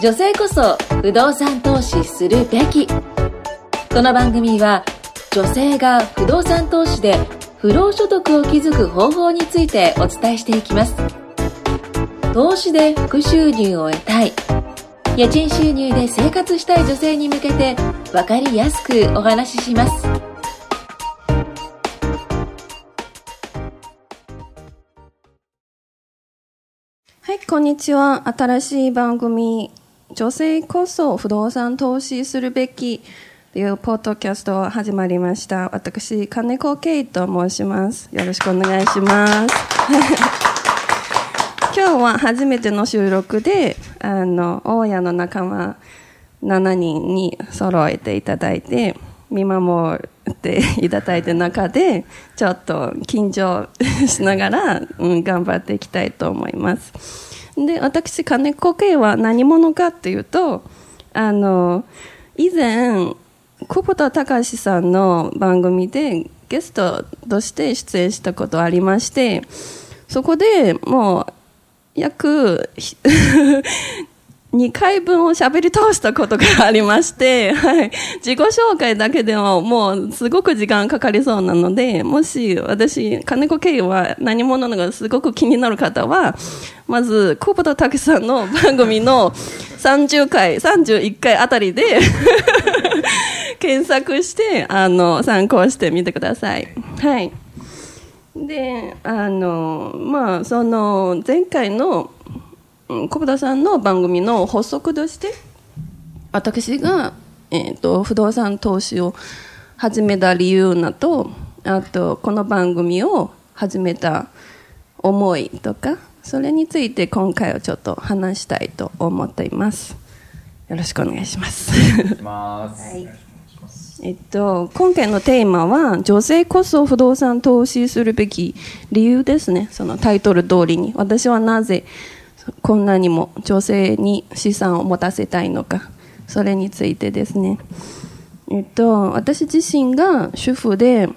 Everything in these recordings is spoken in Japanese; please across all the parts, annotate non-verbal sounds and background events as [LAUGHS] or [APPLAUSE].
女性こそ不動産投資するべき。この番組は女性が不動産投資で不労所得を築く方法についてお伝えしていきます。投資で副収入を得たい。家賃収入で生活したい女性に向けて分かりやすくお話しします。はい、こんにちは。新しい番組、女性こそ不動産投資するべきというポッドキャスト始まりました。私、金子圭と申します。よろしくお願いします。[LAUGHS] 今日は初めての収録で、あの、大家の仲間7人に揃えていただいて、見守っていただいた中で、ちょっと緊張しながら、うん、頑張っていきたいと思います。で、私、金子圭は何者かっていうと、あの、以前、久保田隆さんの番組でゲストとして出演したことありまして、そこでもう約2回分を喋り通したことがありまして、はい。自己紹介だけでももうすごく時間かかりそうなので、もし私、金子圭は何者なのかすごく気になる方は、まず、久保田武さんの番組の [LAUGHS] 30回、31回あたりで [LAUGHS] 検索して、あの、参考してみてください。はい。で、あの、まあ、その、前回の、うん小田さんの番組の発足として私が、えー、と不動産投資を始めた理由などあとこの番組を始めた思いとかそれについて今回はちょっと話したいと思っています。よろしくお願いします。します。えっと、今回のテーマは女性こそ不動産投資するべき理由ですね。そのタイトル通りに。私はなぜこんなにも女性に資産を持たせたいのかそれについてですね。えっと私自身が主婦で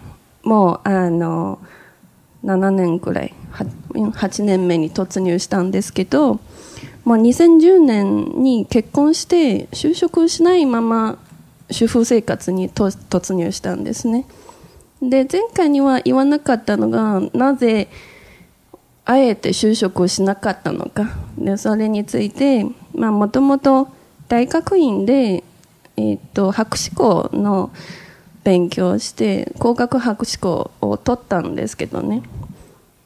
もうあの7年くらい8年目に突入したんですけどもう2010年に結婚して就職しないまま主婦生活に突入したんですね。で前回には言わなかったのがなぜあえて就職をしなかったのか。でそれについてもともと大学院で、えー、と博士号の勉強をして工学博士号を取ったんですけどね。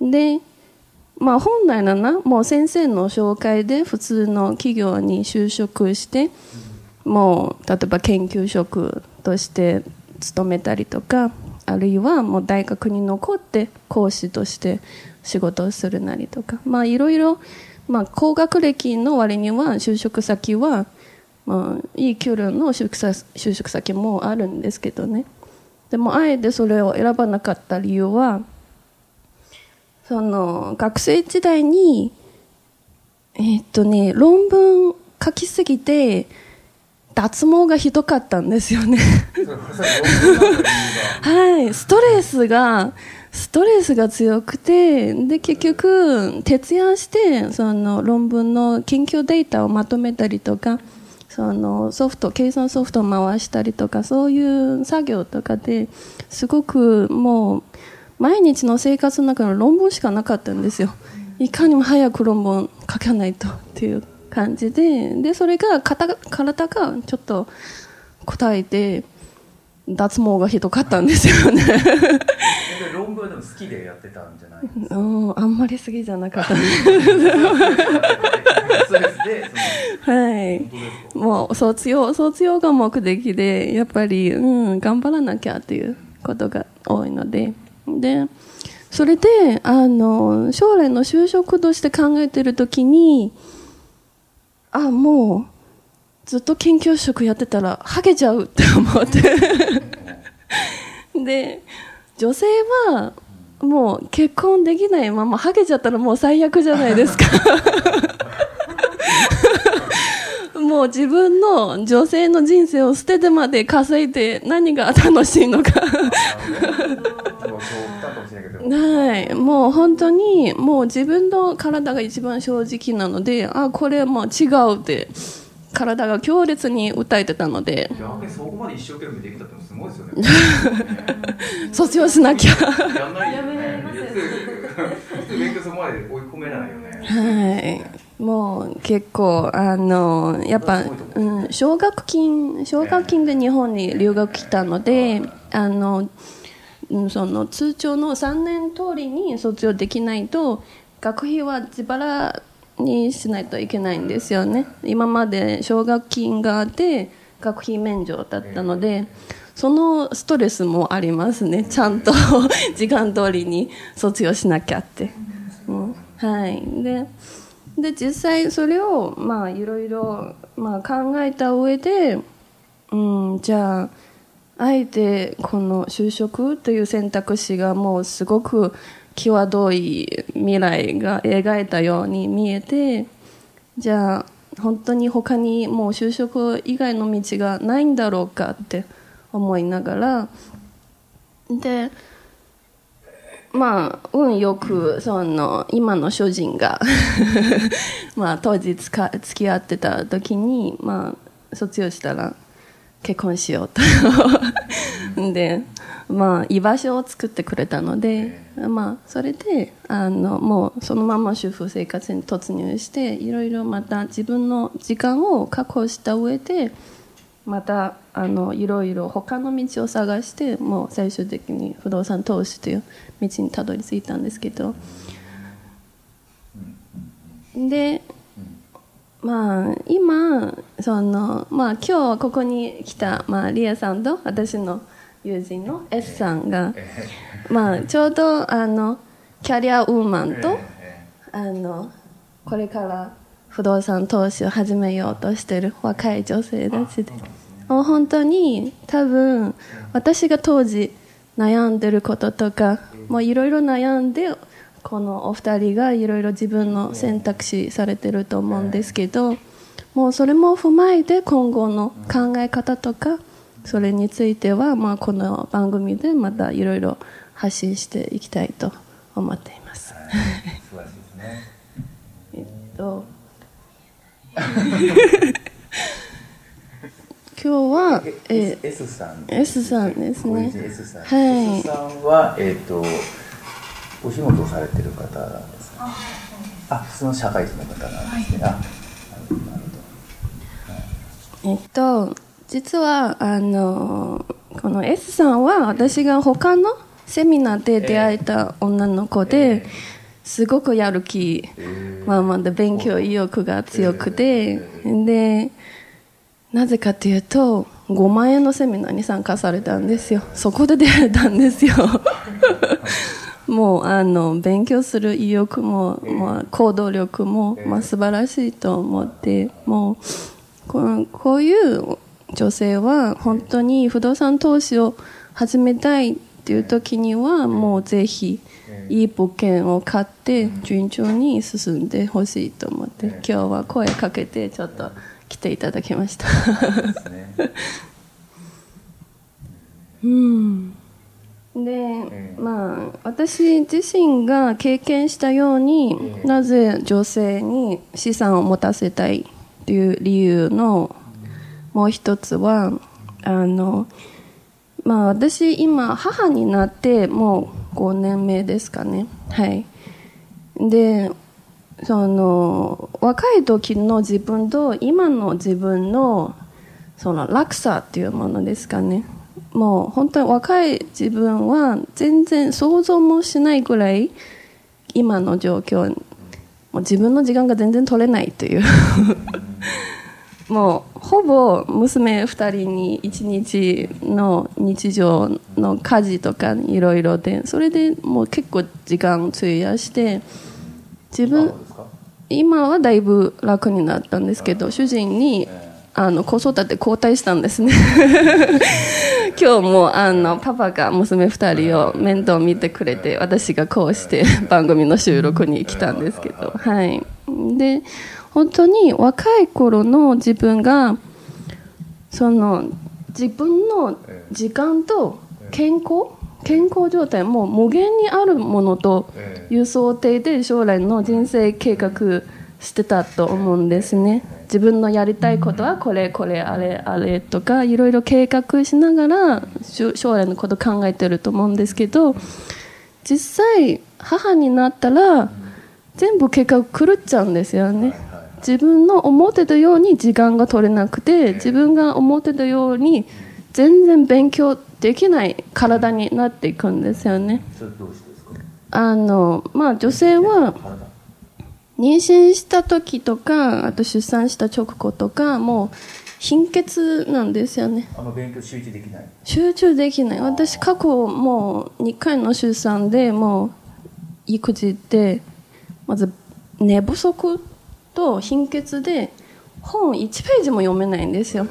でまあ本来ならもう先生の紹介で普通の企業に就職してもう例えば研究職として勤めたりとかあるいはもう大学に残って講師として仕事をするなりとか。まあいろいろ、まあ、高学歴の割には就職先は、まあ、いい給料の就職先もあるんですけどね。でもあえてそれを選ばなかった理由はその学生時代にえーっとね論文書きすぎて脱毛がひどかったんですよね。[LAUGHS] はい。ストレスがストレスが強くてで結局徹夜してその論文の研究データをまとめたりとかそのソフト計算ソフトを回したりとかそういう作業とかですごくもう毎日の生活の中の論文しかなかったんですよ。いかにも早く論文書かないとっていう感じででそれが体体がちょっと答えて脱毛がひどかったんですよね。論文はでも好きでやってたんじゃないですか？うんあんまり好きじゃなかった。[LAUGHS] はい。もう卒業卒業が目的でやっぱり、うん、頑張らなきゃっていうことが多いので。でそれであの将来の就職として考えてる時にあもうずっと研究職やってたらハゲちゃうって思って。で女性はもう結婚できないままハゲちゃったらもう最悪じゃないですか。もう自分の女性の人生を捨ててまで稼いで何が楽しいのか。しれないけど。はい、もう本当にもう自分の体が一番正直なのであこれはもう違うって体が強烈に歌えてたので。逆にそこまで一生懸命できたってのすごいですよね。[LAUGHS] 卒業しなきゃ。やんないよね勉強そこまで追い込めないよね。はい。もう結構あのやっぱ、うん、奨学金奨学金で日本に留学来たので、あのうんその通帳の3年通りに卒業できないと学費は自腹にしないといけないんですよね。今まで奨学金があって学費免除だったので、そのストレスもありますね。ちゃんと [LAUGHS] 時間通りに卒業しなきゃって、うん、はい。でで実際それをまあいろいろ考えた上で、うん、じゃああえてこの就職という選択肢がもうすごく際どい未来が描いたように見えてじゃあ本当に他にもう就職以外の道がないんだろうかって思いながらでまあ運よくその今の主人が [LAUGHS] まあ当時つか付き合ってた時にまあ卒業したら結婚しようと。でまあ居場所を作ってくれたので、まあそれであのもうそのまま主婦生活に突入していろいろまた自分の時間を確保した上でまたあのいろいろ他の道を探してもう最終的に不動産投資という道にたどり着いたんですけど。でまあ今そのまあ今日はここに来た、まあ、リアさんと私の友人の S さんが、まあ、ちょうどあのキャリアウーマンとあのこれから不動産投資を始めようとしてる若い女性たちでもう本当に多分私が当時悩んでることとかいろいろ悩んでこのお二人がいろいろ自分の選択肢されてると思うんですけどもうそれも踏まえて今後の考え方とかそれについては、まあ、この番組でまたいろいろ発信していきたいと思っています。素晴らしいですね。えっと [LAUGHS] 今日は、え S, S さん S さんですね。S さんはえっ、とお仕事をされてる方なんですか？あ普通の社会人の方なんですね、あなるほど。なるほどえっと実はあのこの S さんは私が他のセミナーで出会えた女の子で、すごくやる気まあまだ勉強意欲が強くて、でなぜかというと5万円のセミナーに参加されたんですよ。そこで出会えたんですよ [LAUGHS] もうあの勉強する意欲も、まあ、行動力も、まあ、素晴らしいと思ってもうこのこういう女性は本当に不動産投資を始めたいっていう時にはもうぜひいい物件を買って順調に進んでほしいと思って今日は声かけてちょっと来ていただきました。[LAUGHS] うんで、まあ、私自身が経験したように、なぜ女性に資産を持たせたいという理由のもう一つはあの、まあ、私今母になってもう5年目ですかね。はい。でその若い時の自分と今の自分のその落差っていうものですかねもう本当に若い自分は全然想像もしないぐらい今の状況もう自分の時間が全然取れないという。[LAUGHS] もうほぼ娘2人に一日の日常の家事とかいろいろでそれでもう結構時間費やして自分今はだいぶ楽になったんですけど主人にあの子育て交代したんですね。[LAUGHS] 今日もあのパパが娘2人を面倒見てくれて私がこうして番組の収録に来たんですけど。はい。で本当に若い頃の自分がその自分の時間と健康？健康状態も無限にあるものという想定で将来の人生計画してたと思うんですね自分のやりたいことはこれこれあれあれとかいろいろ計画しながら将来のこと考えてると思うんですけど実際母になったら全部計画狂っちゃうんですよね。自分の思ってたように時間が取れなくて自分が思ってたように全然勉強できない体になっていくんですよね。あのまあ女性は妊娠した時とかあと出産した直後とかもう貧血なんですよね。あの勉強集中できない。集中できない。私過去もう2回の出産でもう育児でまず寝不足と貧血で本1ページも読めないんですよ。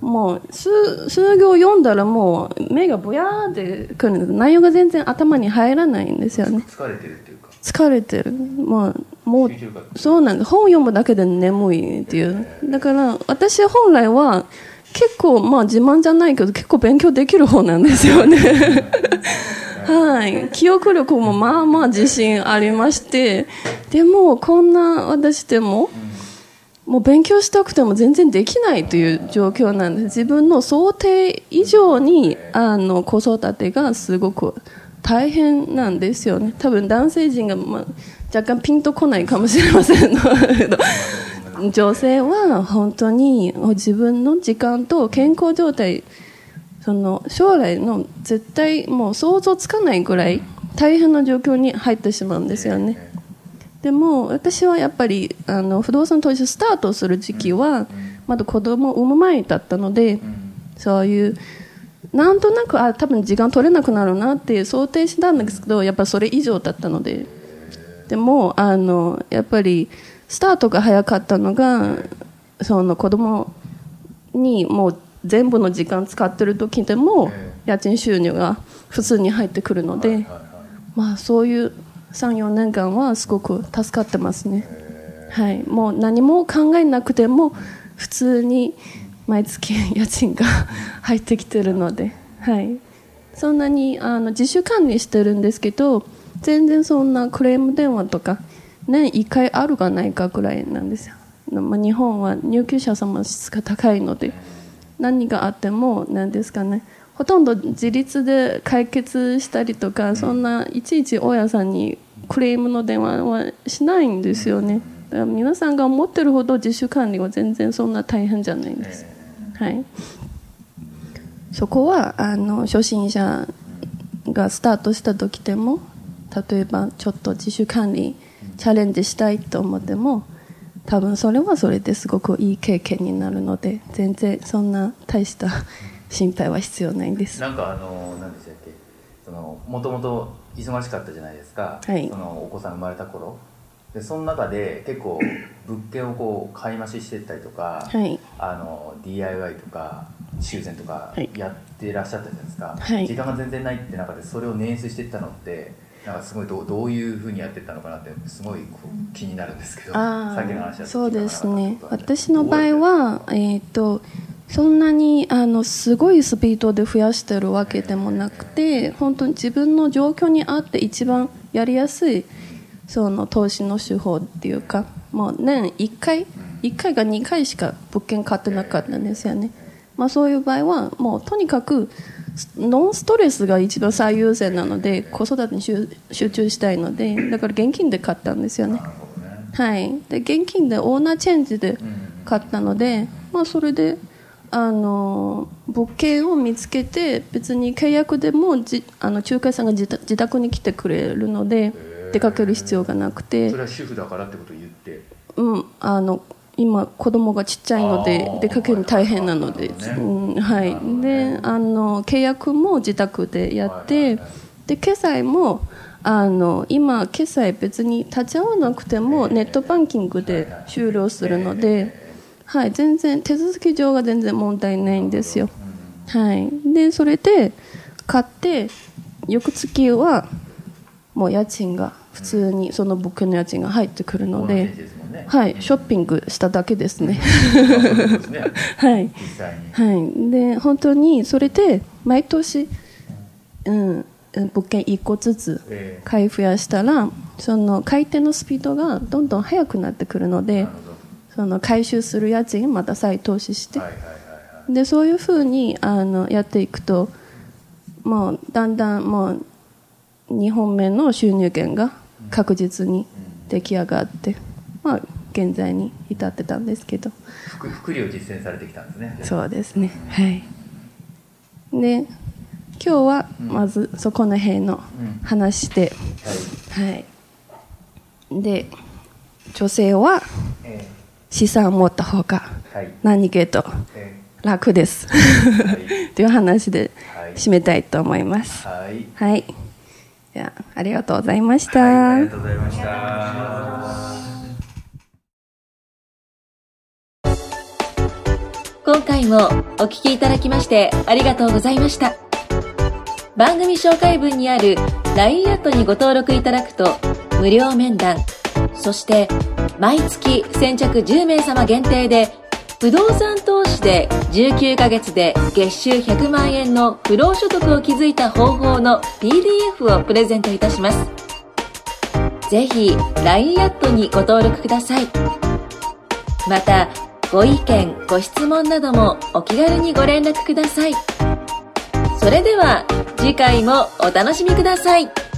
もう数数行読んだらもう目がぼやーってくるんです。内容が全然頭に入らないんですよね。疲れてるって疲れてる。もうもうそうなんです本読むだけで眠いっていう。だから私本来は結構まあ自慢じゃないけど結構勉強できる方なんですよね。[LAUGHS] はい。記憶力もまあまあ自信ありまして。でもこんな私でも、もう勉強したくても全然できないという状況なんです。自分の想定以上にあの子育てがすごく大変なんですよね。多分男性陣が、まあ、若干ピンとこないかもしれませんけど [LAUGHS] 女性は本当に自分の時間と健康状態その将来の絶対もう想像つかないぐらい大変な状況に入ってしまうんですよね。でも私はやっぱりあの不動産投資スタートする時期はまだ子供を産む前だったのでそういうなんとなくあ多分時間取れなくなるなって想定したんですけどやっぱそれ以上だったので。でもあのやっぱりスタートが早かったのがその子供にもう全部の時間使ってる時でも家賃収入が普通に入ってくるので、まあ、そういう34年間はすごく助かってますね、はい、もう何も考えなくても普通に毎月家賃が入ってきてるので、はい、そんなにあの自主管理してるんですけど全然そんなクレーム電話とか年1回あるかないかぐらいなんですよ、まあ、日本は入居者様の質が高いので何があっても何ですかね。ほとんど自立で解決したりとかそんないちいち大家さんにクレームの電話はしないんですよね。だから皆さんが思ってるほど自主管理は全然そんな大変じゃないんです。はい、そこはあの初心者がスタートした時でも例えばちょっと自主管理チャレンジしたいと思っても多分それはそれですごくいい経験になるので全然そんな大した心配は必要ないんです。なんかあの何でしたっけ？そのもともと忙しかったじゃないですか、はい、そのお子さん生まれた頃でその中で結構物件をこう買い増ししてったりとか、はい、あの DIY とか修繕とかやってらっしゃったじゃないですか、はい、時間が全然ないって中でそれを捻出していったのってなんかすごいどどういうふうにやってったのかなってすごい気になるんですけど、さっきの話だそうですね。私の場合は、えーと、そんなにあのすごいスピードで増やしてるわけでもなくて本当に自分の状況に合って一番やりやすいその投資の手法っていうかもう年1回1回か2回しか物件買ってなかったんですよね、まあ、そういう場合はもうとにかくノンストレスが一番最優先なので子育てに集中したいのでだから現金で買ったんですよね。はい、で現金でオーナーチェンジで買ったので、まあ、それであの物件を見つけて別に契約でもじあの仲介さんが自宅に来てくれるので。出かける必要がなくて。それは主婦だからってことを言って。うんあの今子供がちっちゃいので出かけるの大変なので、ね、うん、はい。であの契約も自宅でやって、で決済もあの今決済別に立ち会わなくてもネットバンキングで終了するので、はい、全然手続き上が全然問題ないんですよ、はい、でそれで買って翌月はもう家賃が普通にその物件の家賃が入ってくるので、はい、ショッピングしただけですね。[LAUGHS] はい、はい、で本当にそれで毎年、うん、うん物件1個ずつえ買い増やしたらその回転のスピードがどんどん速くなってくるのえでその回収する家賃また再投資して、でそういうふうにあのやっていくともうだんだんもう2本目の収入源が確実に出来上がって、まあ、現在に至ってたんですけど。福福利を実践されてきたんですね。そうですね。はい。で今日はまずそこの辺のうん。話で、はい。はい。で女性はえ資産を持った方が何気とえ楽です。い。[LAUGHS] という話ではい。締めたいと思います。えはい。はいじゃあありがとうございました、はい、ありがとうございました。今回もお聞きいただきましてありがとうございました。番組紹介文にある LINE アットにご登録いただくと無料面談、そして毎月先着10名様限定で不動産投資で19ヶ月で月収100万円の不労所得を築いた方法の PDF をプレゼントいたします。ぜひ LINE アットにご登録ください。また、ご意見、ご質問などもお気軽にご連絡ください。それでは次回もお楽しみください。